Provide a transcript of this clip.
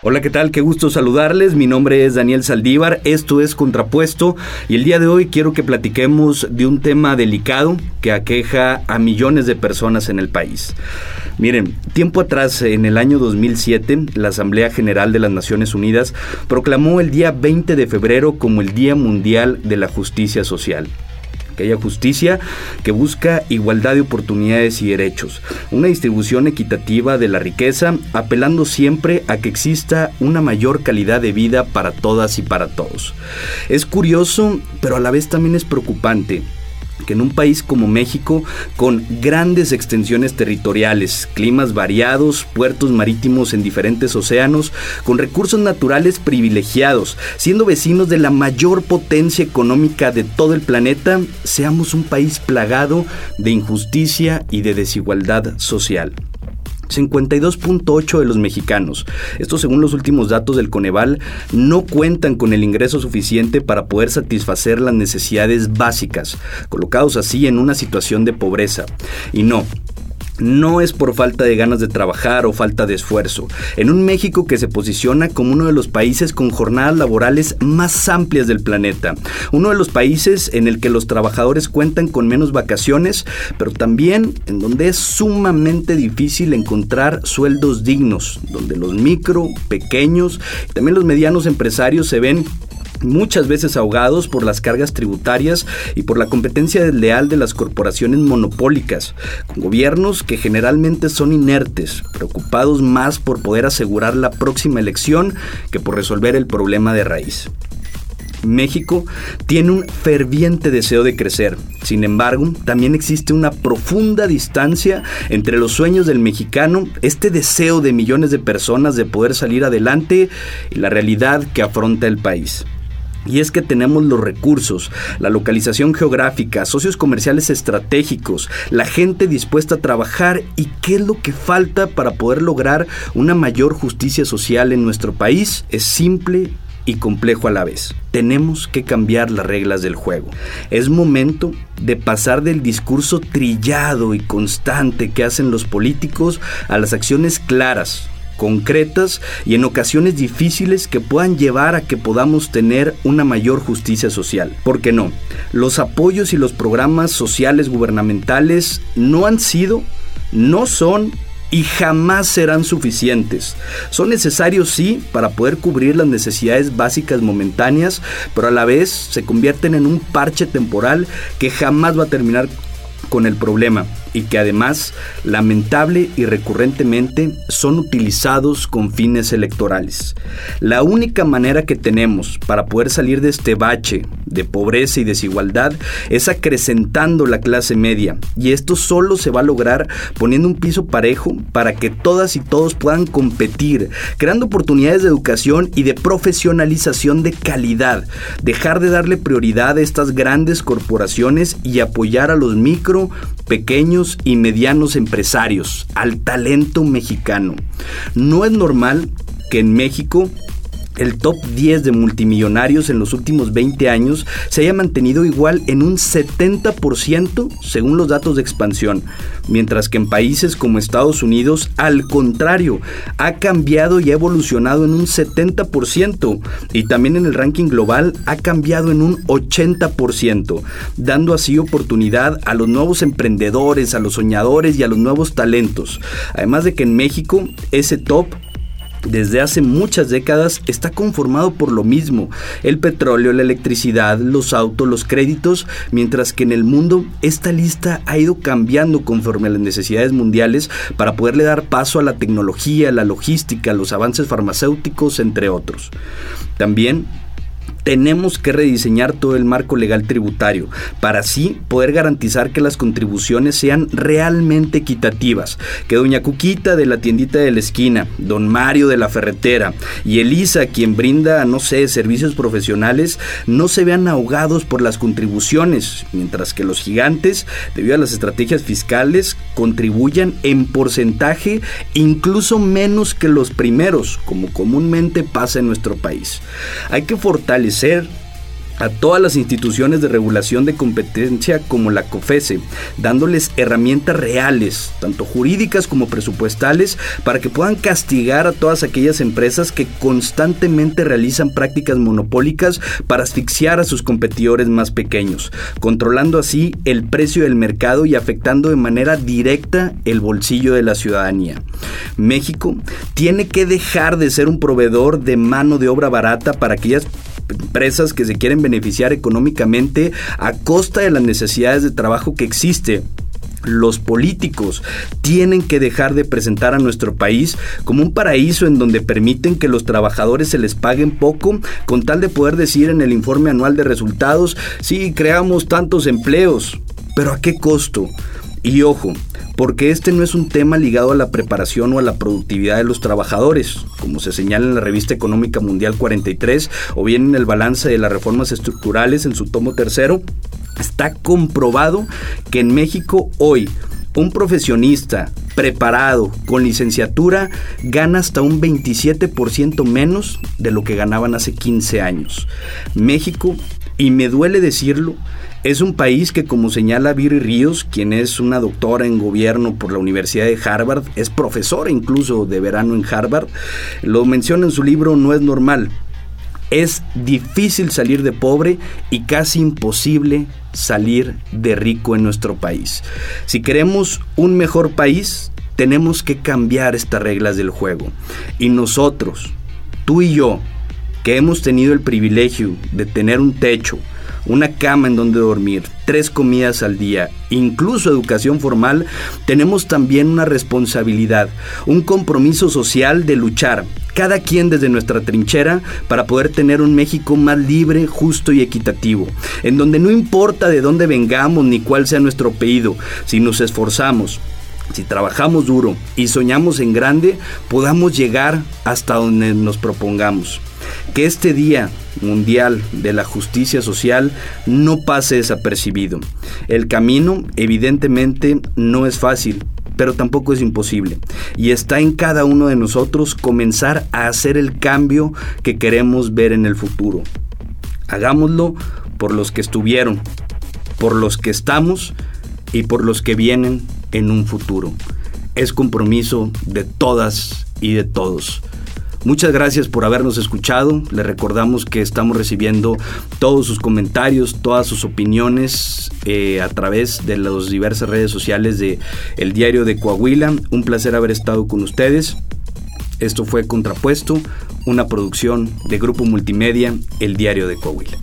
Hola, ¿qué tal? Qué gusto saludarles. Mi nombre es Daniel Saldívar, esto es Contrapuesto y el día de hoy quiero que platiquemos de un tema delicado que aqueja a millones de personas en el país. Miren, tiempo atrás, en el año 2007, la Asamblea General de las Naciones Unidas proclamó el día 20 de febrero como el Día Mundial de la Justicia Social que haya justicia que busca igualdad de oportunidades y derechos, una distribución equitativa de la riqueza, apelando siempre a que exista una mayor calidad de vida para todas y para todos. Es curioso, pero a la vez también es preocupante que en un país como México, con grandes extensiones territoriales, climas variados, puertos marítimos en diferentes océanos, con recursos naturales privilegiados, siendo vecinos de la mayor potencia económica de todo el planeta, seamos un país plagado de injusticia y de desigualdad social. 52.8 de los mexicanos, esto según los últimos datos del Coneval, no cuentan con el ingreso suficiente para poder satisfacer las necesidades básicas, colocados así en una situación de pobreza. Y no, no es por falta de ganas de trabajar o falta de esfuerzo. En un México que se posiciona como uno de los países con jornadas laborales más amplias del planeta. Uno de los países en el que los trabajadores cuentan con menos vacaciones, pero también en donde es sumamente difícil encontrar sueldos dignos, donde los micro, pequeños y también los medianos empresarios se ven muchas veces ahogados por las cargas tributarias y por la competencia desleal de las corporaciones monopólicas, con gobiernos que generalmente son inertes, preocupados más por poder asegurar la próxima elección que por resolver el problema de raíz. México tiene un ferviente deseo de crecer. Sin embargo, también existe una profunda distancia entre los sueños del mexicano, este deseo de millones de personas de poder salir adelante y la realidad que afronta el país. Y es que tenemos los recursos, la localización geográfica, socios comerciales estratégicos, la gente dispuesta a trabajar y qué es lo que falta para poder lograr una mayor justicia social en nuestro país es simple y complejo a la vez. Tenemos que cambiar las reglas del juego. Es momento de pasar del discurso trillado y constante que hacen los políticos a las acciones claras, concretas y en ocasiones difíciles que puedan llevar a que podamos tener una mayor justicia social. ¿Por qué no? Los apoyos y los programas sociales gubernamentales no han sido, no son y jamás serán suficientes. Son necesarios sí para poder cubrir las necesidades básicas momentáneas, pero a la vez se convierten en un parche temporal que jamás va a terminar con el problema y que además lamentable y recurrentemente son utilizados con fines electorales. La única manera que tenemos para poder salir de este bache de pobreza y desigualdad es acrecentando la clase media y esto solo se va a lograr poniendo un piso parejo para que todas y todos puedan competir, creando oportunidades de educación y de profesionalización de calidad, dejar de darle prioridad a estas grandes corporaciones y apoyar a los micro, pequeños y medianos empresarios, al talento mexicano. No es normal que en México el top 10 de multimillonarios en los últimos 20 años se haya mantenido igual en un 70% según los datos de expansión, mientras que en países como Estados Unidos, al contrario, ha cambiado y ha evolucionado en un 70% y también en el ranking global ha cambiado en un 80%, dando así oportunidad a los nuevos emprendedores, a los soñadores y a los nuevos talentos. Además de que en México ese top desde hace muchas décadas está conformado por lo mismo, el petróleo, la electricidad, los autos, los créditos, mientras que en el mundo esta lista ha ido cambiando conforme a las necesidades mundiales para poderle dar paso a la tecnología, la logística, los avances farmacéuticos, entre otros. También tenemos que rediseñar todo el marco legal tributario para así poder garantizar que las contribuciones sean realmente equitativas, que doña Cuquita de la tiendita de la esquina, don Mario de la ferretera y Elisa quien brinda, no sé, servicios profesionales, no se vean ahogados por las contribuciones, mientras que los gigantes, debido a las estrategias fiscales, contribuyan en porcentaje incluso menos que los primeros, como comúnmente pasa en nuestro país. Hay que fortalecer a todas las instituciones de regulación de competencia como la COFESE, dándoles herramientas reales, tanto jurídicas como presupuestales, para que puedan castigar a todas aquellas empresas que constantemente realizan prácticas monopólicas para asfixiar a sus competidores más pequeños, controlando así el precio del mercado y afectando de manera directa el bolsillo de la ciudadanía. México tiene que dejar de ser un proveedor de mano de obra barata para aquellas empresas que se quieren beneficiar económicamente a costa de las necesidades de trabajo que existe los políticos tienen que dejar de presentar a nuestro país como un paraíso en donde permiten que los trabajadores se les paguen poco con tal de poder decir en el informe anual de resultados, sí, creamos tantos empleos, pero ¿a qué costo? Y ojo, porque este no es un tema ligado a la preparación o a la productividad de los trabajadores, como se señala en la revista económica mundial 43 o bien en el balance de las reformas estructurales en su tomo tercero, está comprobado que en México hoy un profesionista preparado con licenciatura gana hasta un 27% menos de lo que ganaban hace 15 años. México, y me duele decirlo, es un país que, como señala Viri Ríos, quien es una doctora en gobierno por la Universidad de Harvard, es profesora incluso de verano en Harvard, lo menciona en su libro No es normal. Es difícil salir de pobre y casi imposible salir de rico en nuestro país. Si queremos un mejor país, tenemos que cambiar estas reglas del juego. Y nosotros, tú y yo, que hemos tenido el privilegio de tener un techo, una cama en donde dormir, tres comidas al día, incluso educación formal, tenemos también una responsabilidad, un compromiso social de luchar, cada quien desde nuestra trinchera, para poder tener un México más libre, justo y equitativo, en donde no importa de dónde vengamos ni cuál sea nuestro apellido, si nos esforzamos, si trabajamos duro y soñamos en grande, podamos llegar hasta donde nos propongamos. Que este Día Mundial de la Justicia Social no pase desapercibido. El camino evidentemente no es fácil, pero tampoco es imposible. Y está en cada uno de nosotros comenzar a hacer el cambio que queremos ver en el futuro. Hagámoslo por los que estuvieron, por los que estamos y por los que vienen en un futuro. Es compromiso de todas y de todos. Muchas gracias por habernos escuchado. Le recordamos que estamos recibiendo todos sus comentarios, todas sus opiniones eh, a través de las diversas redes sociales de El Diario de Coahuila. Un placer haber estado con ustedes. Esto fue Contrapuesto, una producción de Grupo Multimedia, El Diario de Coahuila.